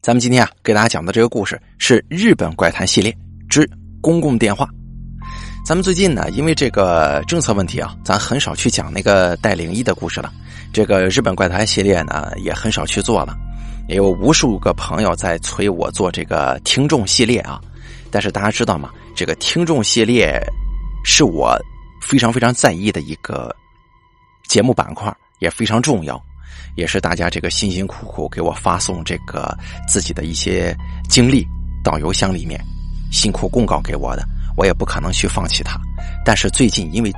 咱们今天啊，给大家讲的这个故事是日本怪谈系列之公共电话。咱们最近呢，因为这个政策问题啊，咱很少去讲那个带灵异的故事了。这个日本怪谈系列呢，也很少去做了。也有无数个朋友在催我做这个听众系列啊。但是大家知道吗？这个听众系列是我非常非常在意的一个节目板块，也非常重要。也是大家这个辛辛苦苦给我发送这个自己的一些经历到邮箱里面，辛苦供稿给我的，我也不可能去放弃它。但是最近因为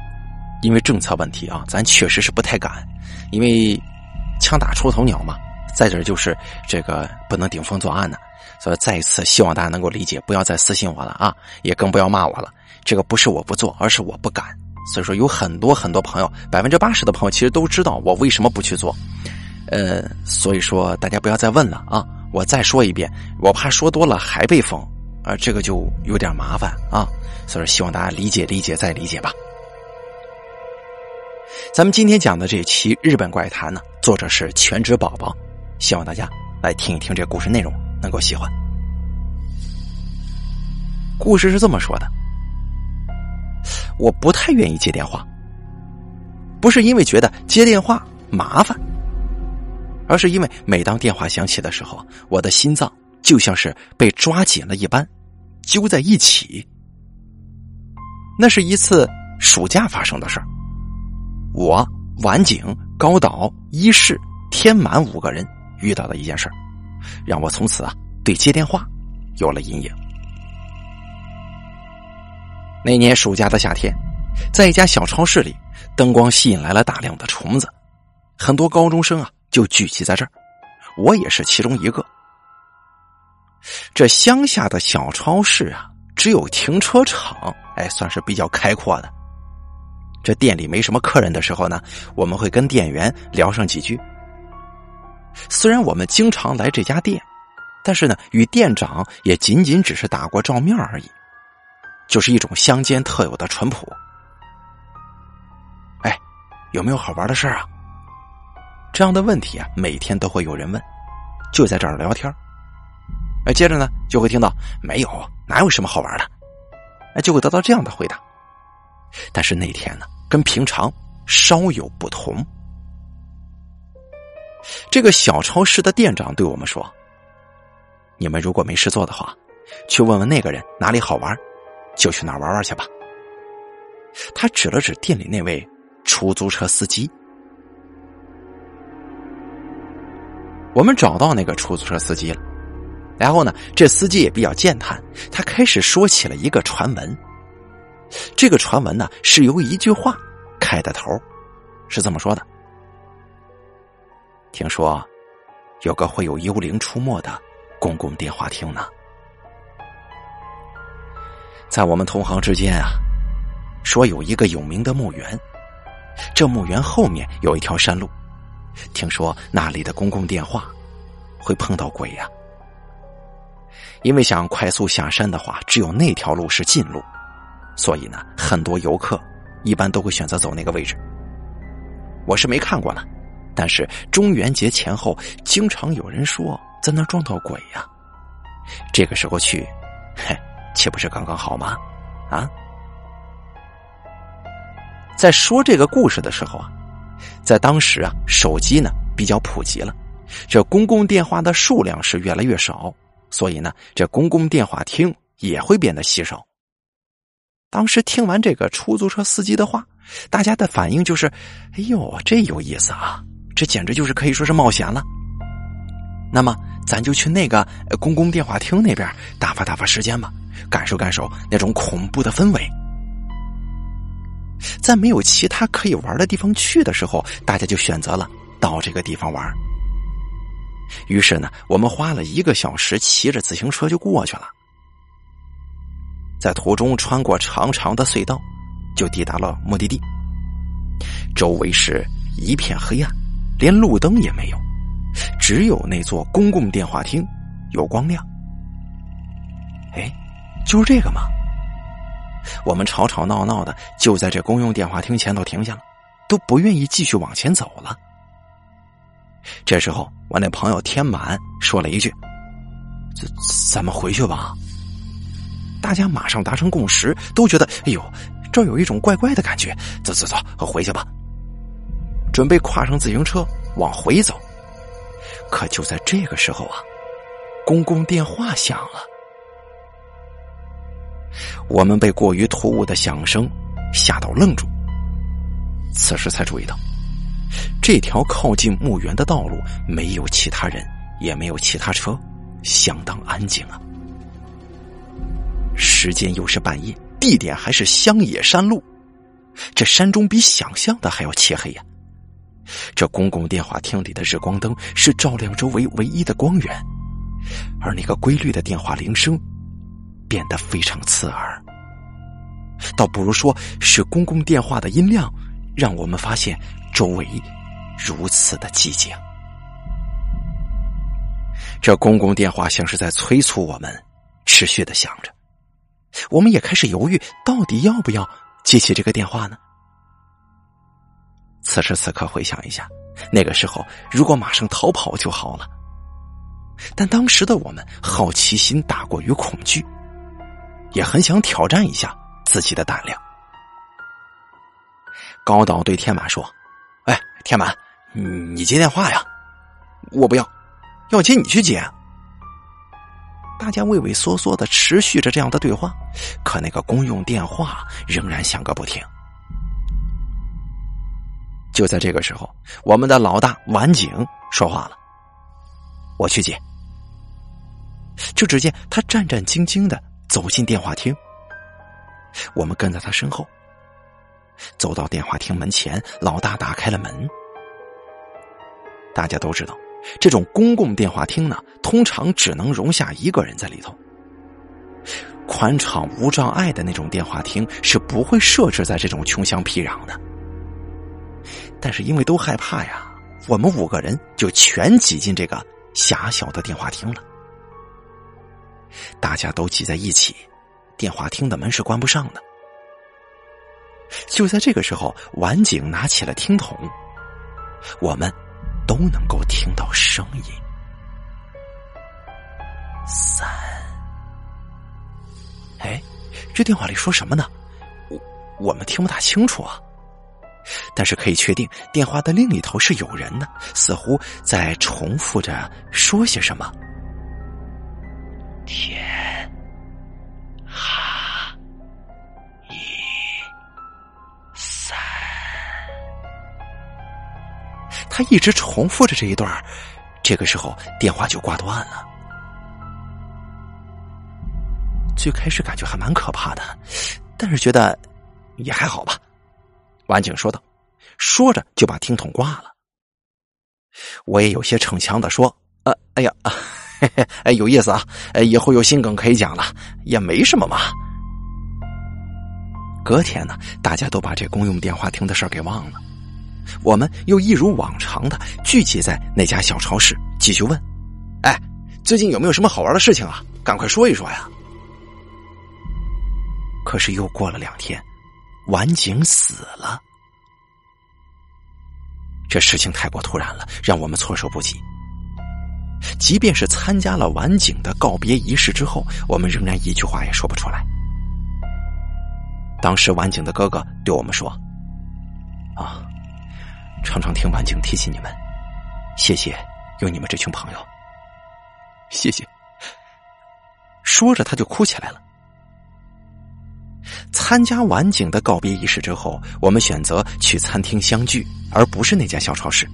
因为政策问题啊，咱确实是不太敢，因为枪打出头鸟嘛。再者就是这个不能顶风作案呢，所以再一次希望大家能够理解，不要再私信我了啊，也更不要骂我了。这个不是我不做，而是我不敢。所以说有很多很多朋友，百分之八十的朋友其实都知道我为什么不去做。呃，所以说大家不要再问了啊！我再说一遍，我怕说多了还被封，啊，这个就有点麻烦啊。所以希望大家理解理解再理解吧。咱们今天讲的这期日本怪谈呢，作者是全职宝宝，希望大家来听一听这故事内容，能够喜欢。故事是这么说的：我不太愿意接电话，不是因为觉得接电话麻烦。而是因为每当电话响起的时候，我的心脏就像是被抓紧了一般，揪在一起。那是一次暑假发生的事儿，我、晚景、高岛、一世、天满五个人遇到的一件事儿，让我从此啊对接电话有了阴影。那年暑假的夏天，在一家小超市里，灯光吸引来了大量的虫子，很多高中生啊。就聚集在这儿，我也是其中一个。这乡下的小超市啊，只有停车场，哎，算是比较开阔的。这店里没什么客人的时候呢，我们会跟店员聊上几句。虽然我们经常来这家店，但是呢，与店长也仅仅只是打过照面而已，就是一种乡间特有的淳朴。哎，有没有好玩的事啊？这样的问题啊，每天都会有人问，就在这儿聊天哎，接着呢，就会听到没有，哪有什么好玩的，哎，就会得到这样的回答。但是那天呢，跟平常稍有不同。这个小超市的店长对我们说：“你们如果没事做的话，去问问那个人哪里好玩，就去哪儿玩玩去吧。”他指了指店里那位出租车司机。我们找到那个出租车司机了，然后呢，这司机也比较健谈，他开始说起了一个传闻。这个传闻呢，是由一句话开的头，是这么说的：听说有个会有幽灵出没的公共电话亭呢，在我们同行之间啊，说有一个有名的墓园，这墓园后面有一条山路。听说那里的公共电话会碰到鬼呀，因为想快速下山的话，只有那条路是近路，所以呢，很多游客一般都会选择走那个位置。我是没看过呢，但是中元节前后经常有人说在那撞到鬼呀，这个时候去，嘿，岂不是刚刚好吗？啊，在说这个故事的时候啊。在当时啊，手机呢比较普及了，这公共电话的数量是越来越少，所以呢，这公共电话亭也会变得稀少。当时听完这个出租车司机的话，大家的反应就是：“哎呦，这有意思啊！这简直就是可以说是冒险了。”那么，咱就去那个公共电话亭那边打发打发时间吧，感受感受那种恐怖的氛围。在没有其他可以玩的地方去的时候，大家就选择了到这个地方玩。于是呢，我们花了一个小时骑着自行车就过去了。在途中穿过长长的隧道，就抵达了目的地。周围是一片黑暗，连路灯也没有，只有那座公共电话亭有光亮。哎，就是这个吗？我们吵吵闹闹的，就在这公用电话亭前头停下了，都不愿意继续往前走了。这时候，我那朋友天满说了一句：“咱们回去吧。大家马上达成共识，都觉得哎呦，这有一种怪怪的感觉。走走走，回去吧。准备跨上自行车往回走，可就在这个时候啊，公共电话响了。我们被过于突兀的响声吓到愣住，此时才注意到，这条靠近墓园的道路没有其他人，也没有其他车，相当安静啊。时间又是半夜，地点还是乡野山路，这山中比想象的还要漆黑呀。这公共电话厅里的日光灯是照亮周围唯一的光源，而那个规律的电话铃声。变得非常刺耳，倒不如说是公共电话的音量让我们发现周围如此的寂静。这公共电话像是在催促我们持续的响着，我们也开始犹豫，到底要不要接起这个电话呢？此时此刻回想一下，那个时候如果马上逃跑就好了，但当时的我们好奇心大过于恐惧。也很想挑战一下自己的胆量。高岛对天马说：“哎，天马，你接电话呀？我不要，要接你去接。”大家畏畏缩缩的持续着这样的对话，可那个公用电话仍然响个不停。就在这个时候，我们的老大晚景说话了：“我去接。”就只见他战战兢兢的。走进电话厅，我们跟在他身后，走到电话厅门前，老大打开了门。大家都知道，这种公共电话厅呢，通常只能容下一个人在里头。宽敞无障碍的那种电话厅是不会设置在这种穷乡僻壤的。但是因为都害怕呀，我们五个人就全挤进这个狭小的电话厅了。大家都挤在一起，电话厅的门是关不上的。就在这个时候，晚景拿起了听筒，我们都能够听到声音。三，哎，这电话里说什么呢？我我们听不大清楚啊。但是可以确定，电话的另一头是有人的，似乎在重复着说些什么。天，哈，一，三，他一直重复着这一段这个时候电话就挂断了。最开始感觉还蛮可怕的，但是觉得也还好吧。晚景说道，说着就把听筒挂了。我也有些逞强的说：“呃，哎呀。”嘿嘿，嘿 哎，有意思啊！哎，以后有新梗可以讲了，也没什么嘛。隔天呢，大家都把这公用电话亭的事儿给忘了，我们又一如往常的聚集在那家小超市，继续问：“哎，最近有没有什么好玩的事情啊？赶快说一说呀！”可是又过了两天，晚景死了，这事情太过突然了，让我们措手不及。即便是参加了晚景的告别仪式之后，我们仍然一句话也说不出来。当时晚景的哥哥对我们说：“啊，常常听晚景提起你们，谢谢有你们这群朋友，谢谢。”说着他就哭起来了。参加晚景的告别仪式之后，我们选择去餐厅相聚，而不是那家小超市。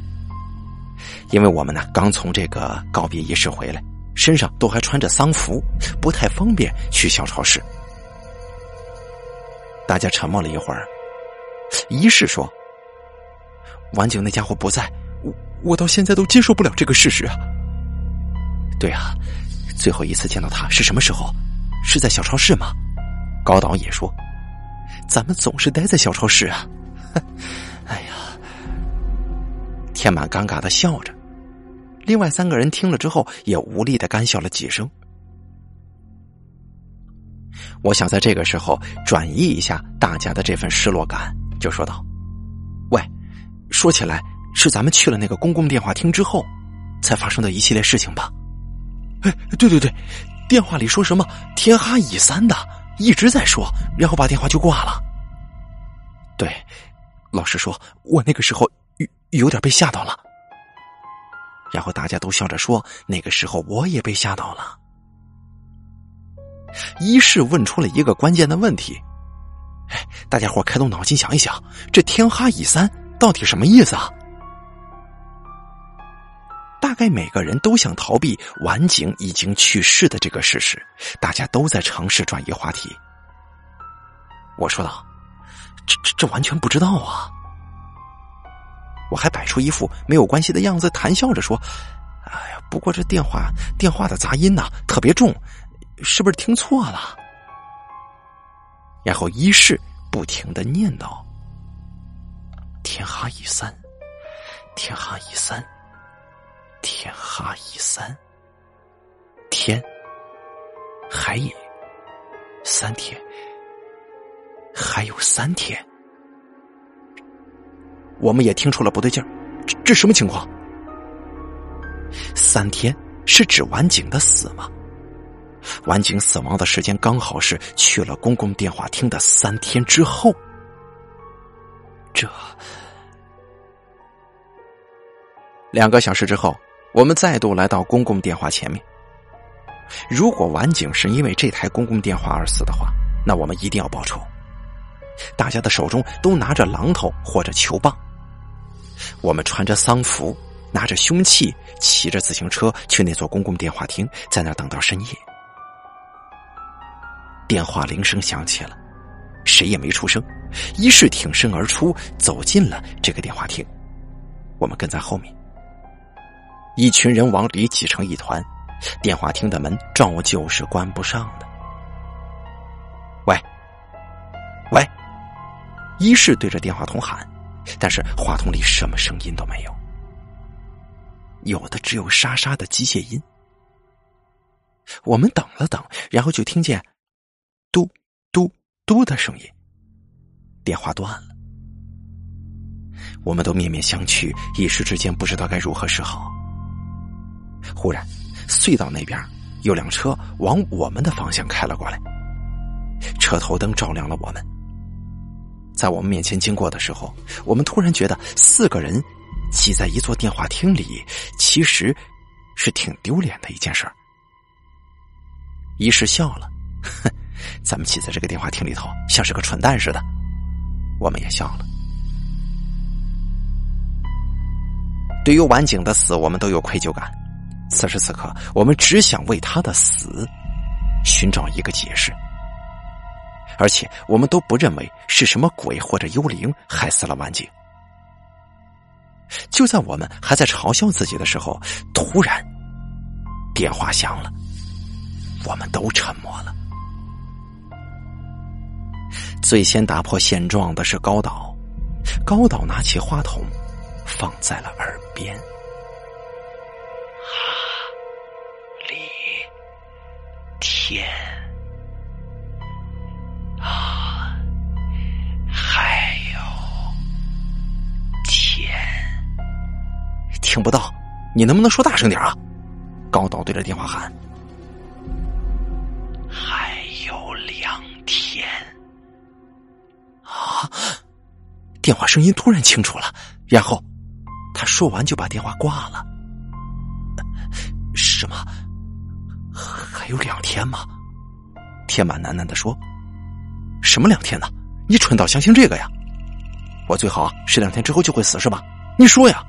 因为我们呢刚从这个告别仪式回来，身上都还穿着丧服，不太方便去小超市。大家沉默了一会儿，仪式说：“晚景那家伙不在，我我到现在都接受不了这个事实啊。”对啊，最后一次见到他是什么时候？是在小超市吗？高导也说：“咱们总是待在小超市啊。”哎呀，天满尴尬的笑着。另外三个人听了之后，也无力的干笑了几声。我想在这个时候转移一下大家的这份失落感，就说道：“喂，说起来是咱们去了那个公共电话厅之后，才发生的一系列事情吧？”哎对对对，电话里说什么天哈乙三的，一直在说，然后把电话就挂了。对，老实说，我那个时候有有点被吓到了。然后大家都笑着说，那个时候我也被吓到了。一是问出了一个关键的问题：哎，大家伙开动脑筋想一想，这天哈乙三到底什么意思啊？大概每个人都想逃避晚景已经去世的这个事实，大家都在尝试转移话题。我说道：“这这这完全不知道啊！”我还摆出一副没有关系的样子，谈笑着说：“哎呀，不过这电话电话的杂音呐特别重，是不是听错了？”然后一世不停的念叨：“天哈一三，天哈一三。”天哈一三，天还有三天，还有三天，我们也听出了不对劲儿，这这什么情况？三天是指晚景的死吗？晚景死亡的时间刚好是去了公共电话厅的三天之后，这两个小时之后。我们再度来到公共电话前面。如果晚景是因为这台公共电话而死的话，那我们一定要报仇。大家的手中都拿着榔头或者球棒。我们穿着丧服，拿着凶器，骑着自行车去那座公共电话亭，在那等到深夜。电话铃声响起了，谁也没出声。一是挺身而出，走进了这个电话亭。我们跟在后面。一群人往里挤成一团，电话厅的门照旧是关不上的。喂，喂，一是对着电话筒喊，但是话筒里什么声音都没有，有的只有沙沙的机械音。我们等了等，然后就听见“嘟嘟嘟”的声音，电话断了。我们都面面相觑，一时之间不知道该如何是好。忽然，隧道那边有辆车往我们的方向开了过来，车头灯照亮了我们。在我们面前经过的时候，我们突然觉得四个人挤在一座电话厅里，其实是挺丢脸的一件事儿。一是笑了，哼，咱们挤在这个电话厅里头，像是个蠢蛋似的。我们也笑了。对于晚景的死，我们都有愧疚感。此时此刻，我们只想为他的死寻找一个解释，而且我们都不认为是什么鬼或者幽灵害死了万景。就在我们还在嘲笑自己的时候，突然电话响了，我们都沉默了。最先打破现状的是高岛，高岛拿起话筒，放在了耳边。天听不到，你能不能说大声点啊？高岛对着电话喊：“还有两天。”啊！电话声音突然清楚了，然后他说完就把电话挂了。什么？还有两天吗？天满喃喃的说：“什么两天呢？你蠢到相信这个呀？我最好是两天之后就会死是吧？你说呀？”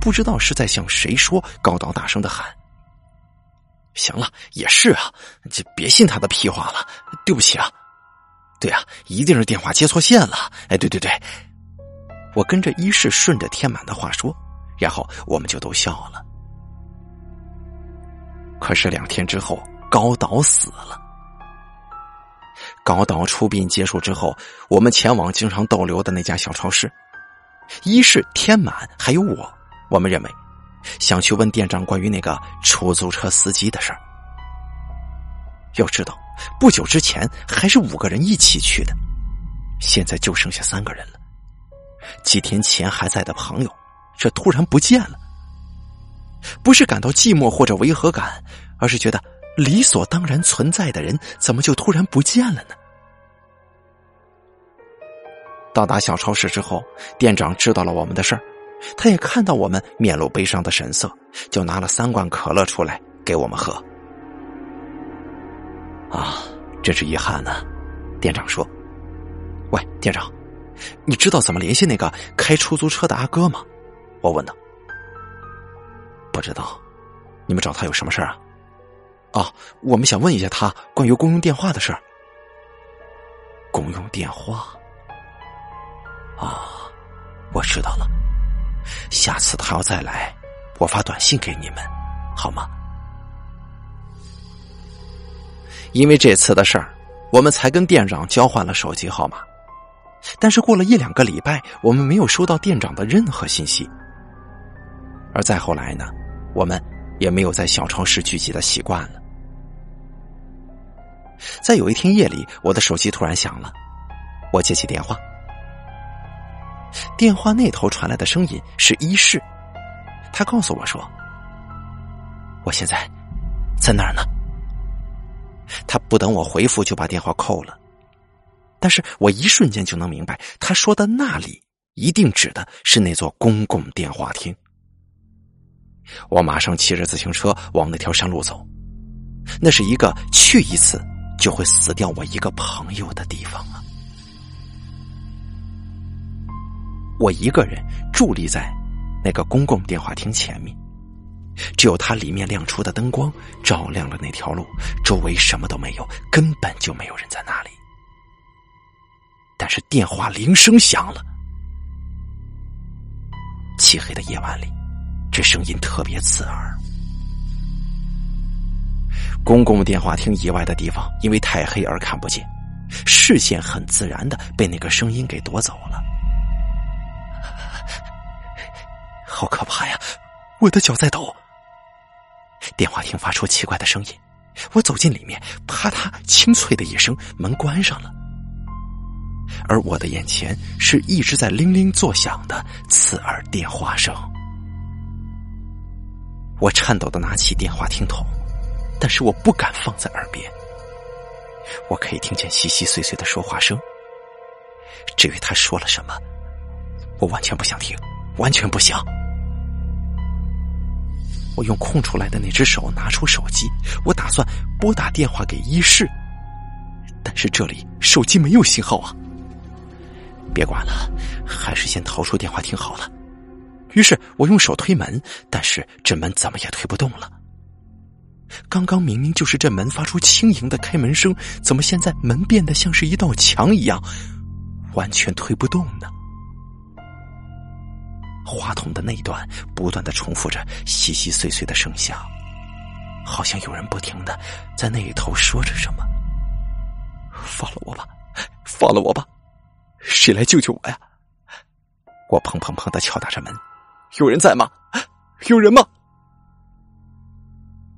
不知道是在向谁说，高岛大声的喊：“行了，也是啊，就别信他的屁话了。对不起啊，对啊，一定是电话接错线了。哎，对对对，我跟着一世顺着天满的话说，然后我们就都笑了。”可是两天之后，高岛死了。高岛出殡结束之后，我们前往经常逗留的那家小超市。一是天满，还有我，我们认为想去问店长关于那个出租车司机的事儿。要知道，不久之前还是五个人一起去的，现在就剩下三个人了。几天前还在的朋友，这突然不见了。不是感到寂寞或者违和感，而是觉得理所当然存在的人怎么就突然不见了呢？到达小超市之后，店长知道了我们的事儿，他也看到我们面露悲伤的神色，就拿了三罐可乐出来给我们喝。啊，真是遗憾呢，店长说：“喂，店长，你知道怎么联系那个开出租车的阿哥吗？”我问道。不知道，你们找他有什么事儿啊？啊，我们想问一下他关于公用电话的事儿。公用电话。啊，我知道了。下次他要再来，我发短信给你们，好吗？因为这次的事儿，我们才跟店长交换了手机号码。但是过了一两个礼拜，我们没有收到店长的任何信息。而再后来呢，我们也没有在小超市聚集的习惯了。在有一天夜里，我的手机突然响了，我接起电话。电话那头传来的声音是一世，他告诉我说：“我现在在哪儿呢？”他不等我回复就把电话扣了，但是我一瞬间就能明白，他说的那里一定指的是那座公共电话亭。我马上骑着自行车往那条山路走，那是一个去一次就会死掉我一个朋友的地方啊。我一个人伫立在那个公共电话亭前面，只有它里面亮出的灯光照亮了那条路，周围什么都没有，根本就没有人在那里。但是电话铃声响了，漆黑的夜晚里，这声音特别刺耳。公共电话亭以外的地方因为太黑而看不见，视线很自然的被那个声音给夺走了。好可怕呀！我的脚在抖。电话亭发出奇怪的声音，我走进里面，啪嗒，清脆的一声，门关上了。而我的眼前是一直在铃铃作响的刺耳电话声。我颤抖的拿起电话听筒，但是我不敢放在耳边。我可以听见细细碎碎的说话声。至于他说了什么，我完全不想听，完全不想。我用空出来的那只手拿出手机，我打算拨打电话给一室，但是这里手机没有信号啊！别管了，还是先逃出电话亭好了。于是我用手推门，但是这门怎么也推不动了。刚刚明明就是这门发出轻盈的开门声，怎么现在门变得像是一道墙一样，完全推不动呢？话筒的那段不断的重复着细细碎碎的声响，好像有人不停的在那一头说着什么。放了我吧，放了我吧，谁来救救我呀？我砰砰砰的敲打着门，有人在吗？有人吗？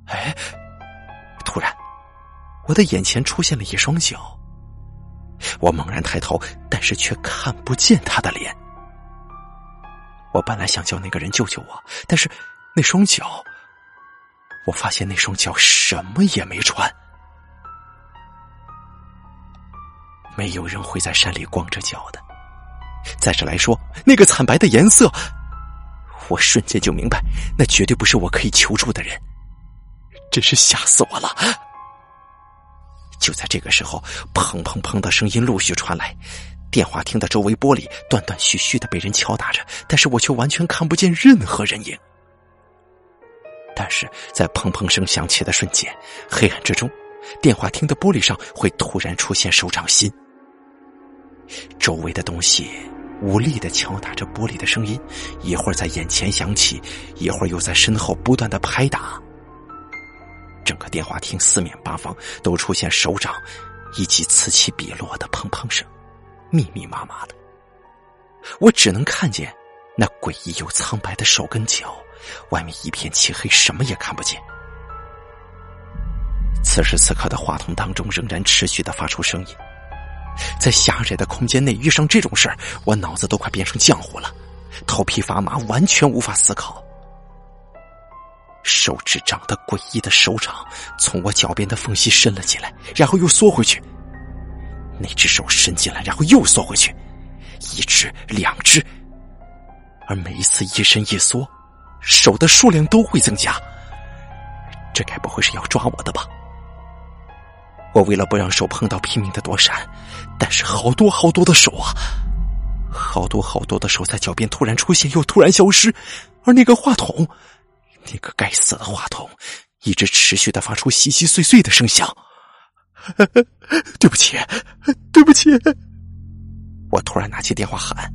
哎，突然，我的眼前出现了一双脚，我猛然抬头，但是却看不见他的脸。我本来想叫那个人救救我，但是那双脚，我发现那双脚什么也没穿。没有人会在山里光着脚的。再者来说，那个惨白的颜色，我瞬间就明白，那绝对不是我可以求助的人。真是吓死我了！就在这个时候，砰砰砰的声音陆续传来。电话亭的周围玻璃断断续续的被人敲打着，但是我却完全看不见任何人影。但是在砰砰声响起的瞬间，黑暗之中，电话亭的玻璃上会突然出现手掌心。周围的东西无力的敲打着玻璃的声音，一会儿在眼前响起，一会儿又在身后不断的拍打。整个电话亭四面八方都出现手掌以及此起彼落的砰砰声。密密麻麻的，我只能看见那诡异又苍白的手跟脚，外面一片漆黑，什么也看不见。此时此刻的话筒当中仍然持续的发出声音，在狭窄的空间内遇上这种事儿，我脑子都快变成浆糊了，头皮发麻，完全无法思考。手指长得诡异的手掌从我脚边的缝隙伸了进来，然后又缩回去。那只手伸进来，然后又缩回去，一只、两只，而每一次一伸一缩，手的数量都会增加。这该不会是要抓我的吧？我为了不让手碰到，拼命的躲闪，但是好多好多的手啊，好多好多的手在脚边突然出现，又突然消失，而那个话筒，那个该死的话筒，一直持续的发出稀稀碎碎的声响。对不起，对不起！我突然拿起电话喊，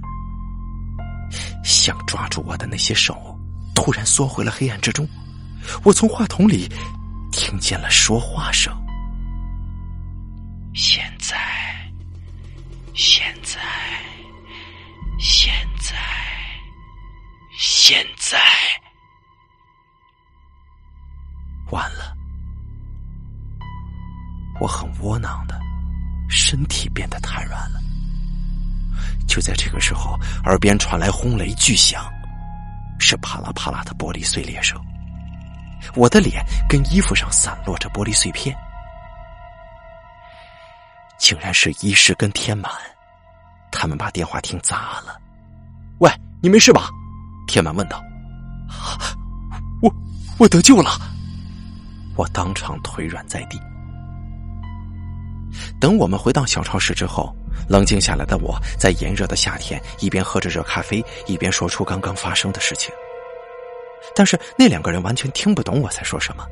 想抓住我的那些手突然缩回了黑暗之中。我从话筒里听见了说话声。现在，现在，现在，现在，囊的，身体变得瘫软了。就在这个时候，耳边传来轰雷巨响，是啪啦啪啦的玻璃碎裂声。我的脸跟衣服上散落着玻璃碎片，竟然是一世跟天满，他们把电话亭砸了。喂，你没事吧？天满问道。我我得救了，我当场腿软在地。等我们回到小超市之后，冷静下来的我在炎热的夏天一边喝着热咖啡，一边说出刚刚发生的事情。但是那两个人完全听不懂我在说什么，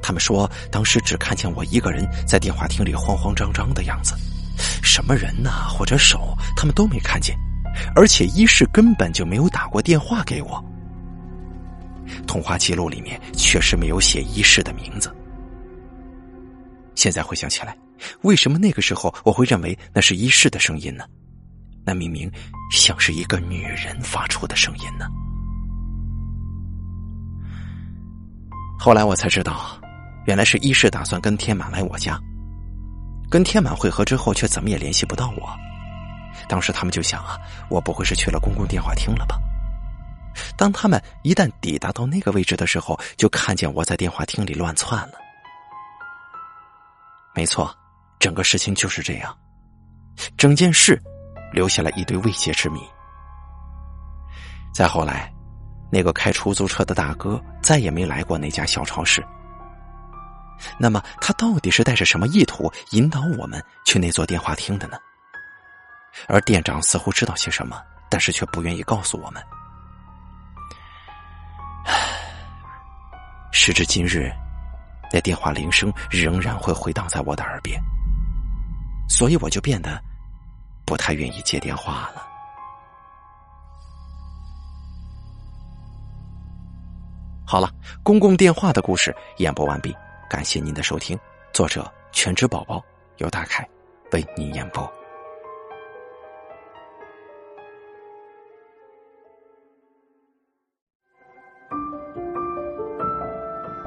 他们说当时只看见我一个人在电话亭里慌慌张张的样子，什么人呐或者手他们都没看见，而且一是根本就没有打过电话给我。通话记录里面确实没有写一世的名字。现在回想起来，为什么那个时候我会认为那是一世的声音呢？那明明像是一个女人发出的声音呢。后来我才知道，原来是一世打算跟天满来我家，跟天满会合之后，却怎么也联系不到我。当时他们就想啊，我不会是去了公共电话厅了吧？当他们一旦抵达到那个位置的时候，就看见我在电话厅里乱窜了。没错，整个事情就是这样，整件事留下了一堆未解之谜。再后来。那个开出租车的大哥再也没来过那家小超市。那么，他到底是带着什么意图引导我们去那座电话厅的呢？而店长似乎知道些什么，但是却不愿意告诉我们。时至今日，那电话铃声仍然会回荡在我的耳边，所以我就变得不太愿意接电话了。好了，公共电话的故事演播完毕，感谢您的收听。作者：全职宝宝，由大凯为您演播。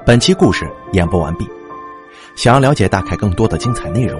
本期故事演播完毕。想要了解大凯更多的精彩内容，